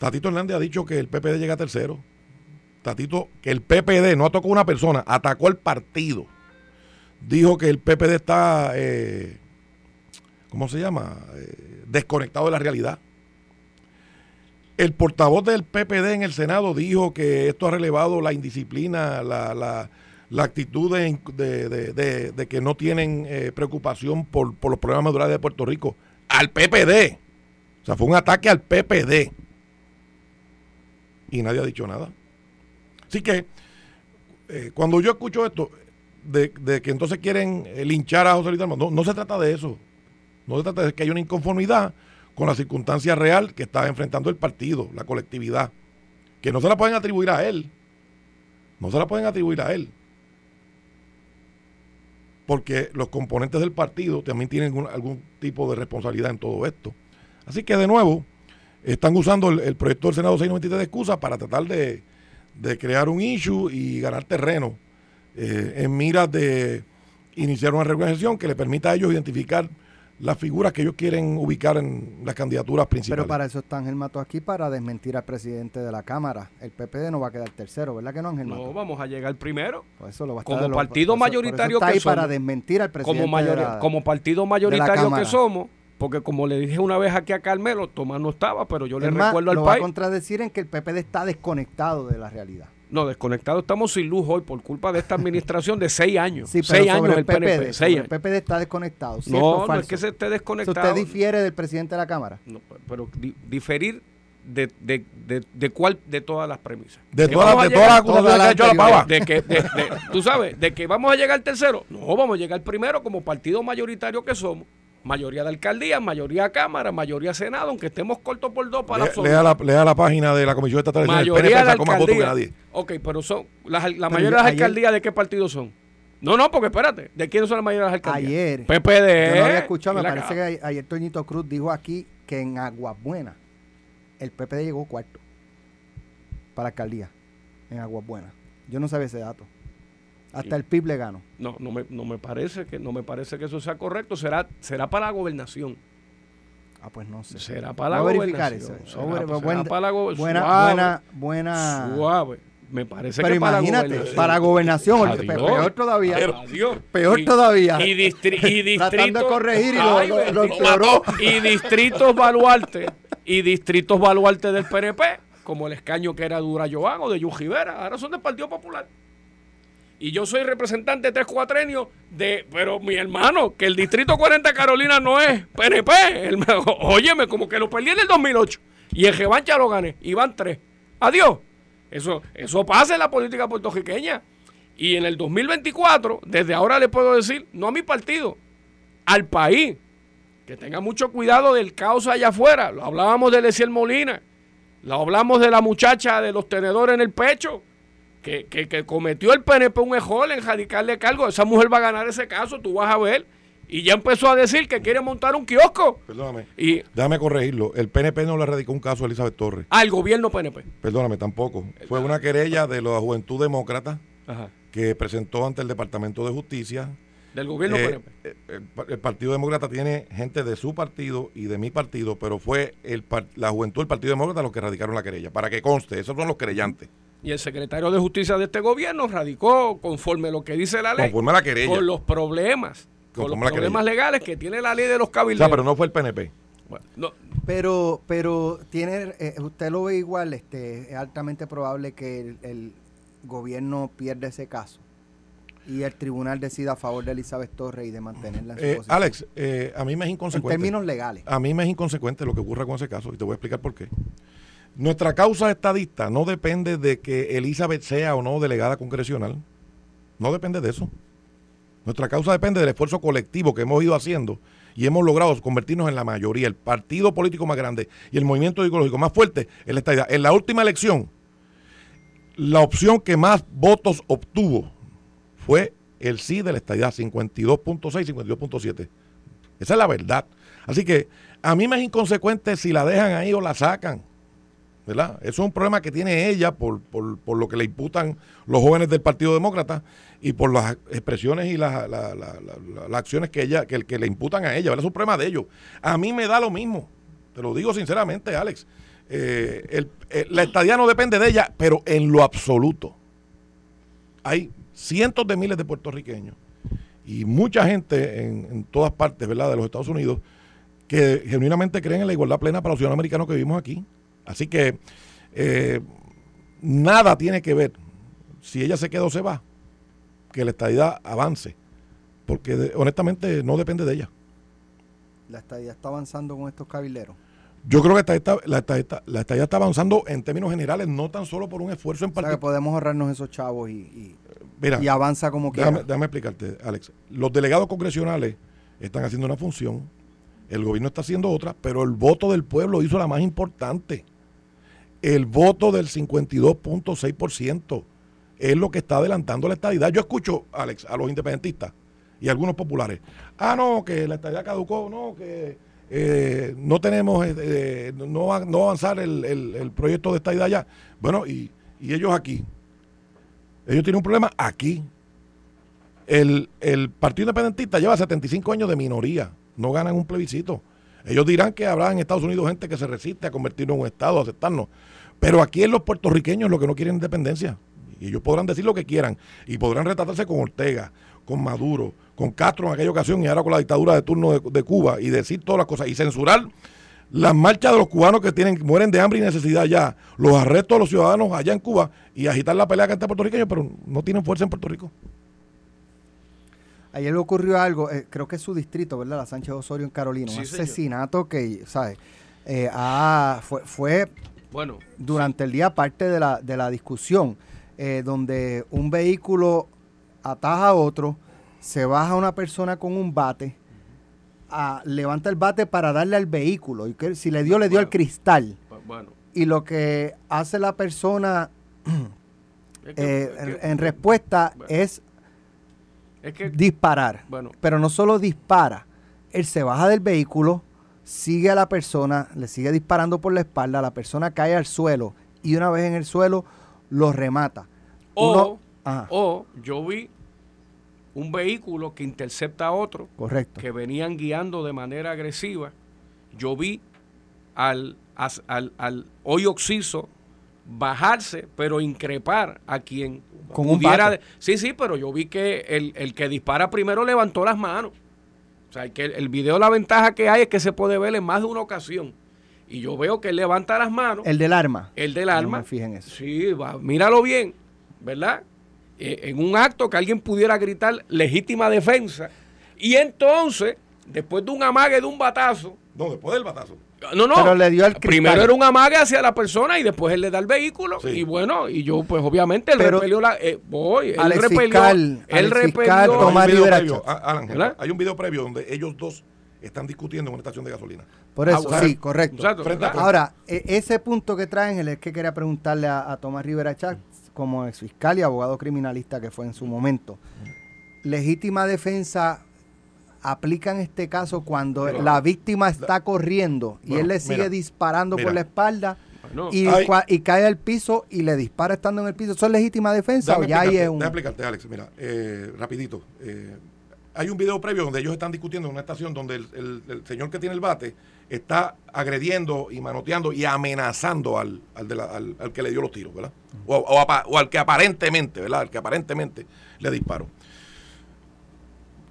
Speaker 4: Tatito Hernández ha dicho que el PPD llega tercero. Tatito, que el PPD no atacó a una persona, atacó al partido. Dijo que el PPD está, eh, ¿cómo se llama? Eh, desconectado de la realidad. El portavoz del PPD en el Senado dijo que esto ha relevado la indisciplina, la, la- la actitud de, de- de- que no tienen eh, preocupación por, por los problemas madurales de Puerto Rico. Al PPD. O sea, fue un ataque al PPD. Y nadie ha dicho nada. Así que, eh, cuando yo escucho esto, de, que entonces quieren eh, linchar a José Luis Dalmau, no, no se trata de eso. No se trata de que haya una inconformidad con la circunstancia real que está enfrentando el partido, la colectividad. Que no se la pueden atribuir a él. No se la pueden atribuir a él. Porque los componentes del partido también tienen algún tipo de responsabilidad en todo esto. Así que, de nuevo, están usando el, el proyecto del Senado 693 de excusa para tratar de, de crear un issue y ganar terreno eh, en miras de iniciar una reorganización que le permita a ellos identificar las figuras que ellos quieren ubicar en las candidaturas principales.
Speaker 2: Pero para eso está Ángel Mato aquí, para desmentir al presidente de la Cámara. El PPD no va a quedar tercero, ¿verdad que no, Ángel Mato?
Speaker 3: No, vamos a llegar primero.
Speaker 2: Por eso lo va a
Speaker 3: Como
Speaker 2: estar- lo-
Speaker 3: partido
Speaker 2: por eso-
Speaker 3: mayoritario
Speaker 2: está
Speaker 3: que
Speaker 2: ahí para
Speaker 3: somos.
Speaker 2: desmentir al presidente
Speaker 3: Como, mayor-
Speaker 2: de la-
Speaker 3: como partido mayoritario que somos, porque como le dije una vez aquí a Carmelo, Tomás no estaba, pero yo le
Speaker 2: más,
Speaker 3: recuerdo al
Speaker 2: lo va a
Speaker 3: país.
Speaker 2: contradecir en que el PPD está desconectado de la realidad.
Speaker 3: No, desconectado estamos sin luz hoy por culpa de esta administración de seis años.
Speaker 2: Sí, pero
Speaker 3: seis
Speaker 2: sobre
Speaker 3: años
Speaker 2: el
Speaker 3: PNP.
Speaker 2: PPD,
Speaker 3: seis
Speaker 2: sobre el
Speaker 3: años.
Speaker 2: PPD está desconectado. ¿cierto o
Speaker 3: No, no es que se esté desconectado.
Speaker 2: usted difiere del presidente de la Cámara.
Speaker 3: No, pero di- diferir de, de, de, de cuál de todas las premisas.
Speaker 4: de todas las
Speaker 3: a
Speaker 4: de todas las
Speaker 3: llegar-
Speaker 4: acusaciones que ha hecho la pava.
Speaker 3: de que, de- de- tú sabes, de que vamos a llegar tercero. No, vamos a llegar primero como partido mayoritario que somos. Mayoría de alcaldía, mayoría de cámara, mayoría de senado, aunque estemos cortos por dos para
Speaker 4: Lea,
Speaker 3: absoluto.
Speaker 4: lea la, lea la página de la Comisión Estatal de Elecciones. El
Speaker 3: mayoría
Speaker 4: PNP
Speaker 3: de
Speaker 4: votos que nadie.
Speaker 3: Ok, pero son las, la
Speaker 2: Pero
Speaker 3: mayoría
Speaker 2: yo-
Speaker 3: de las alcaldías de qué partido son. No, no, porque espérate, ¿de quiénes son las mayorías de las alcaldías?
Speaker 2: Ayer,
Speaker 3: PPD.
Speaker 2: Yo no había escuchado,
Speaker 3: y
Speaker 2: me parece que a- ayer Toñito Cruz dijo aquí que en Aguas Buenas el PPD llegó cuarto para alcaldía en Aguas Buenas. Yo no sabía ese dato. Hasta el PIB le ganó.
Speaker 3: No, no me, no me parece que no me parece que eso sea correcto. Será será para la gobernación.
Speaker 2: Ah, pues no sé.
Speaker 3: Será para la
Speaker 2: verificar
Speaker 3: gobernación.
Speaker 2: eso.
Speaker 3: Será,
Speaker 2: Voy a-
Speaker 3: será
Speaker 2: buen-
Speaker 3: para la go-
Speaker 2: buena,
Speaker 3: suave,
Speaker 2: buena, buena.
Speaker 3: suave. Me parece
Speaker 2: Pero
Speaker 3: que para
Speaker 2: imagínate,
Speaker 3: gobernación.
Speaker 2: para gobernación,
Speaker 3: Adiós.
Speaker 2: pe- peor todavía.
Speaker 3: Adiós.
Speaker 2: Peor todavía.
Speaker 3: Y, distri- y distritos.
Speaker 2: corregir y lo-
Speaker 3: Ay,
Speaker 2: lo- lo.
Speaker 3: Y distritos baluarte. Y distritos baluarte del PNP, como el escaño que era de Dura Joan o de Yu Rivera, ahora son del Partido Popular. Y yo soy representante de tres cuatrenios de, pero mi hermano, que el distrito 40 Carolina no es PNP. Óyeme, como que lo perdí en el 2008. Y en Revancha lo gané. Y tres. Adiós. Eso, eso pasa en la política puertorriqueña. Y en el 2024, desde ahora le puedo decir, no a mi partido, al país, que tenga mucho cuidado del caos allá afuera. Lo hablábamos de Leciel Molina, lo hablamos de la muchacha de los tenedores en el pecho, que, que, que cometió el PNP un error en radicarle cargo. Esa mujer va a ganar ese caso, tú vas a ver. Y ya empezó a decir que quiere montar un kiosco.
Speaker 4: Perdóname.
Speaker 3: Y
Speaker 4: Déjame corregirlo. El PNP no le radicó un caso a Elizabeth Torres.
Speaker 3: al gobierno PNP.
Speaker 4: Perdóname, tampoco. Fue una querella de la Juventud Demócrata
Speaker 3: Ajá.
Speaker 4: que presentó ante el Departamento de Justicia.
Speaker 3: Del gobierno
Speaker 4: Eh,
Speaker 3: PNP.
Speaker 4: eh, el, pa- el Partido Demócrata tiene gente de su partido y de mi partido, pero fue el la juventud del Partido Demócrata los que radicaron la querella. Para que conste, esos son los querellantes.
Speaker 3: Y el secretario de Justicia de este gobierno radicó conforme lo que dice la ley.
Speaker 4: Conforme a la querella.
Speaker 3: Con los problemas con los problemas
Speaker 4: querella.
Speaker 3: legales que tiene la ley de los
Speaker 4: O
Speaker 3: cabilderos.
Speaker 4: sea, pero no fue el PNP.
Speaker 3: Bueno, no,
Speaker 2: Pero, pero tiene, eh, usted lo ve igual, este, es altamente probable que el, el gobierno pierda ese caso y el tribunal decida a favor de Elizabeth Torres y de mantenerla en su
Speaker 4: Eh,
Speaker 2: posición.
Speaker 4: Alex, eh, a mí me es
Speaker 2: en
Speaker 4: inconsecuente.
Speaker 2: términos legales.
Speaker 4: A mí me es inconsecuente lo que ocurra con ese caso y te voy a explicar por qué. Nuestra causa estadista no depende de que Elizabeth sea o no delegada congresional. No depende de eso. Nuestra causa depende del esfuerzo colectivo que hemos ido haciendo y hemos logrado convertirnos en la mayoría, el partido político más grande y el movimiento ideológico más fuerte en la estadidad. En la última elección, la opción que más votos obtuvo fue el sí de la estadidad, 52.6, 52.7. Esa es la verdad. Así que a mí me es inconsecuente si la dejan ahí o la sacan. Eso es un problema que tiene ella por, por, por lo que le imputan los jóvenes del Partido Demócrata y por las expresiones y las, la- la- la- la- las acciones que ella que, que le imputan a ella. Es un problema de ellos. A mí me da lo mismo. Te lo digo sinceramente, Alex. Eh, el- eh, la estadía no depende de ella, pero en lo absoluto. Hay cientos de miles de puertorriqueños y mucha gente en, en todas partes ¿verdad? de los Estados Unidos que genuinamente creen en la igualdad plena para los ciudadanos americanos que vivimos aquí. Así que eh, nada tiene que ver si ella se queda o se va, que la estadidad avance, porque de- honestamente no depende de ella.
Speaker 2: La estadía está avanzando con estos cabilderos.
Speaker 4: Yo creo que esta- esta- la, estadidad, la estadidad está avanzando en términos generales, no tan solo por un esfuerzo en
Speaker 2: O sea que
Speaker 4: particular.
Speaker 2: podemos ahorrarnos esos chavos y, y-
Speaker 4: Mira,
Speaker 2: y avanza como quiera.
Speaker 4: Déjame, déjame explicarte, Alex. Los delegados congresionales están haciendo una función, el gobierno está haciendo otra, pero el voto del pueblo hizo la más importante. El voto del 52.6% es lo que está adelantando la estadidad. Yo escucho, Alex, a los independentistas y a algunos populares. Ah, no, que la estadidad caducó, no, que eh, no tenemos, eh, eh, no, no avanzar el, el- el proyecto de estadidad ya. Bueno, y, y ellos aquí. Ellos tienen un problema aquí. El, el Partido Independentista lleva 75 años de minoría. No ganan un plebiscito. Ellos dirán que habrá en Estados Unidos gente que se resiste a convertirnos en un Estado, a aceptarnos. Pero aquí en los puertorriqueños lo que no quieren es independencia. Y ellos podrán decir lo que quieran. Y podrán retratarse con Ortega, con Maduro, con Castro en aquella ocasión y ahora con la dictadura de turno de, Cuba. Y decir todas las cosas. Y censurar las marchas de los cubanos que tienen mueren de hambre y necesidad ya. Los arrestos de los ciudadanos allá en Cuba. Y agitar la pelea que está puertorriqueños, pero no tienen fuerza en Puerto Rico.
Speaker 2: Ayer le ocurrió algo, eh, creo que es su distrito, ¿verdad? La Sánchez Osorio en Carolina.
Speaker 3: Sí,
Speaker 2: un
Speaker 3: señor.
Speaker 2: asesinato que, ¿sabes? Eh, ah, fue, fue
Speaker 3: bueno,
Speaker 2: durante el día parte de la, de la discusión, eh, donde un vehículo ataja a otro, se baja una persona con un bate, ah, levanta el bate para darle al vehículo, y que si le dio, le dio al
Speaker 3: Bueno.
Speaker 2: cristal.
Speaker 3: bu- bueno.
Speaker 2: Y lo que hace la persona eh, en, respuesta es
Speaker 3: es que,
Speaker 2: disparar.
Speaker 3: bueno,
Speaker 2: Pero no solo dispara, él se baja del vehículo, sigue a la persona, le sigue disparando por la espalda, la persona cae al suelo y una vez en el suelo lo remata.
Speaker 3: o,
Speaker 2: Uno-
Speaker 3: o yo vi un vehículo que intercepta a otro
Speaker 2: correcto.
Speaker 3: que venían guiando de manera agresiva. Yo vi al, as- al, al hoy oxiso bajarse, pero increpar a quien
Speaker 2: Con un
Speaker 3: pudiera. Sí, sí, pero yo vi que el, el que dispara primero levantó las manos. O sea, que el, el video, la ventaja que hay es que se puede ver en más de una ocasión. Y yo veo que él levanta las manos, el,
Speaker 2: El del arma.
Speaker 3: del
Speaker 2: No
Speaker 3: arma.
Speaker 2: me en eso.
Speaker 3: Sí, va, míralo bien, ¿verdad? Eh, en un acto que alguien pudiera gritar legítima defensa. Y entonces, después de un amague de un batazo,
Speaker 4: No, después del batazo.
Speaker 3: No, no.
Speaker 2: Pero le dio al cristal.
Speaker 3: Primero era un amague hacia la persona y después él le da el vehículo.
Speaker 4: Sí.
Speaker 3: Y bueno, y yo, pues obviamente, él
Speaker 2: Pero-
Speaker 3: repelió la. eh, voy, él
Speaker 2: Al
Speaker 3: repelió.
Speaker 2: fiscal-
Speaker 3: él repelió.
Speaker 4: Pero hay un hay un video previo donde ellos dos están discutiendo en una estación de gasolina.
Speaker 2: Por eso,
Speaker 3: Ah,
Speaker 2: sí, correcto. Ahora, e- ese punto que traen es el que quería preguntarle a, a Tomás Rivera Chats, como ex fiscal y abogado criminalista que fue en su momento. Legítima defensa aplica en este caso cuando
Speaker 4: Pero-
Speaker 2: la víctima está corriendo y
Speaker 4: Bueno,
Speaker 2: él le sigue
Speaker 4: mira,
Speaker 2: disparando por la espalda y,
Speaker 4: Hay-
Speaker 2: cua- y cae al piso y le dispara estando en el piso. ¿Eso es legítima defensa o ya ahí es un...
Speaker 4: déjame explicarte, Alex. Mira, eh, rapidito. eh, hay un video previo donde ellos están discutiendo en una estación donde el, el- el señor que tiene el bate está agrediendo y manoteando y amenazando al, al, de la- al- al que le dio los tiros, ¿verdad? O, o o al que aparentemente, ¿verdad? Al que aparentemente le disparó.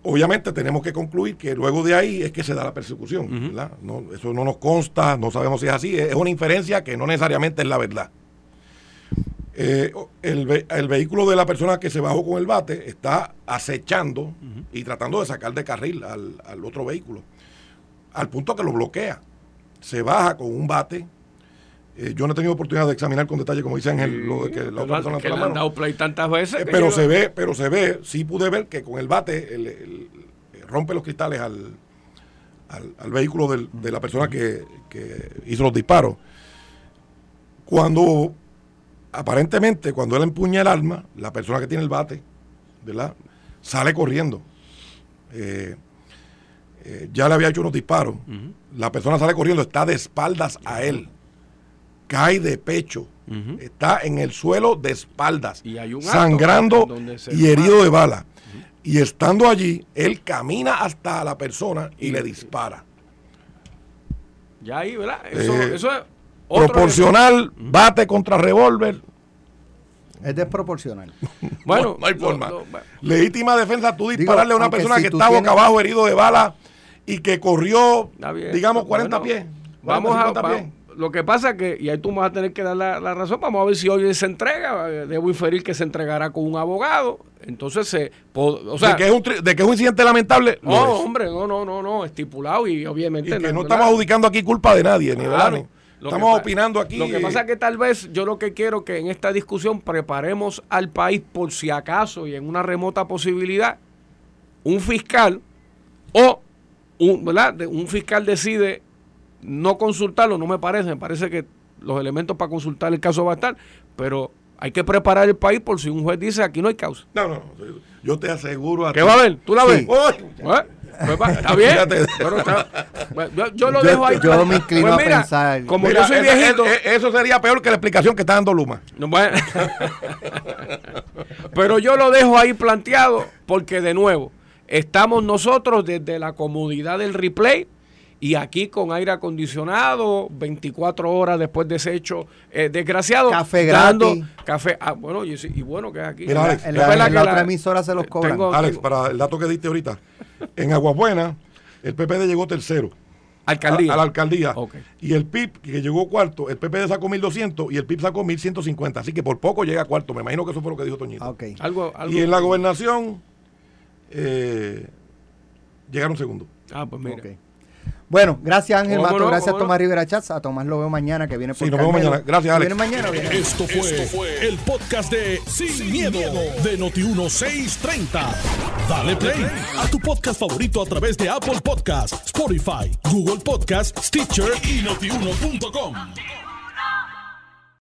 Speaker 4: Obviamente tenemos que concluir que luego de ahí es que se da la persecución. ¿verdad? No, eso no nos consta, no sabemos si es así, es una inferencia que no necesariamente es la verdad. Eh, el, ve- el vehículo de la persona que se bajó con el bate está acechando y tratando de sacar de carril al, al otro vehículo, al punto que lo bloquea. Se baja con un bate. Eh, yo no he tenido oportunidad de examinar con detalle, como dice Ángel, lo de que la otra persona
Speaker 3: que
Speaker 4: la
Speaker 3: le han dado play tantas veces.
Speaker 4: Eh, pero
Speaker 3: yo-
Speaker 4: se ve, pero se ve, sí pude ver que con el bate el- el- el- rompe los cristales al, al, al vehículo del- de la persona que, que hizo los disparos. Cuando, aparentemente, cuando él empuña el arma, la persona que tiene el bate, ¿verdad? Sale corriendo. Eh, eh, ya le había hecho unos disparos. La persona sale corriendo, está de espaldas a él. Cae de pecho. Está en el suelo de espaldas.
Speaker 3: Y hay un acto
Speaker 4: sangrando y herido de bala. Y estando allí, él camina hasta la persona y,
Speaker 3: Y-
Speaker 4: le dispara.
Speaker 3: Ya ahí, ¿verdad? Eso,
Speaker 4: Eh,
Speaker 3: eso es otro
Speaker 4: Proporcional, bate contra revólver.
Speaker 2: Es desproporcional.
Speaker 3: Bueno,
Speaker 4: no, no hay forma. Legítima defensa, tú dispararle a una persona
Speaker 2: si
Speaker 4: que está boca
Speaker 2: tienes-
Speaker 4: abajo herido de bala y que corrió,
Speaker 3: bien.
Speaker 4: digamos, 40
Speaker 3: Bueno,
Speaker 4: pies.
Speaker 3: Vamos a.
Speaker 4: 50 pies.
Speaker 3: Lo que pasa que, y ahí tú me vas a tener que dar la, la razón, vamos a ver si hoy se entrega. eh, Debo inferir que se entregará con un abogado. Entonces, se, o sea,
Speaker 4: de, que es un, de que es un incidente lamentable,
Speaker 3: no,
Speaker 4: es.
Speaker 3: hombre, no, no, no, no, estipulado y obviamente.
Speaker 4: Y que no estamos adjudicando aquí culpa de nadie, ni de
Speaker 3: Claro.
Speaker 4: Dani.
Speaker 3: Lo
Speaker 4: Estamos opinando aquí.
Speaker 3: Lo que pasa es que tal vez yo lo que quiero que en esta discusión preparemos al país por si acaso y en una remota posibilidad, un fiscal o un, ¿verdad? De- un fiscal decide no consultarlo, no me parece, me parece que los elementos para consultar el caso va a estar, pero hay que preparar el país por si un juez dice aquí no hay causa.
Speaker 4: No, no, no, yo te aseguro a
Speaker 3: ¿Qué
Speaker 4: ti-
Speaker 3: va a haber? ¿Tú la ves? Pues va, está bien. Pero está- yo, yo lo
Speaker 2: Yo-
Speaker 3: dejo ahí.
Speaker 2: yo me inclino
Speaker 3: Pues
Speaker 2: a
Speaker 3: mira,
Speaker 2: pensar-
Speaker 3: Como
Speaker 4: Mira,
Speaker 3: yo soy
Speaker 4: esa-
Speaker 3: viejito.
Speaker 4: eh, eh, eso sería peor que la explicación que está dando Luma.
Speaker 3: No, bueno. Pero yo lo dejo ahí planteado porque de nuevo, estamos nosotros desde la comodidad del replay y aquí con aire acondicionado, 24 horas después de ese hecho eh, desgraciado.
Speaker 2: Café
Speaker 3: dando
Speaker 2: gratis.
Speaker 3: Café, ah, bueno, y, bueno que es aquí.
Speaker 4: Mira, Alex,
Speaker 2: En la, en la
Speaker 3: la-
Speaker 2: otra emisora se los cobran.
Speaker 3: Tengo-
Speaker 4: Alex, para el dato que diste ahorita, en Aguabuena, el PPD llegó tercero.
Speaker 3: Alcaldía.
Speaker 4: A, a la alcaldía. Y el PIB, que llegó cuarto, el PPD sacó 1200 y el PIB sacó 1150. Así que por poco llega cuarto. Me imagino que eso fue lo que dijo Toñito.
Speaker 3: Algo, algo.
Speaker 4: Y en la gobernación, eh, llegaron segundo.
Speaker 3: Ah, pues mira.
Speaker 2: Ok. Bueno, gracias Ángel
Speaker 3: ¿Cómo
Speaker 2: Mato,
Speaker 3: no?
Speaker 2: gracias
Speaker 3: ¿Cómo no?
Speaker 2: Tomás Rivera Chats. A Tomás lo veo mañana que viene por
Speaker 4: Sí, nos vemos mañana. Gracias, Alex.
Speaker 2: ¿Viene mañana viene?
Speaker 1: Esto fue, el podcast de Sin, miedo, de Noti1630. Dale play a tu podcast favorito a través de Apple Podcasts, Spotify, Google Podcasts, Stitcher y notiuno.com.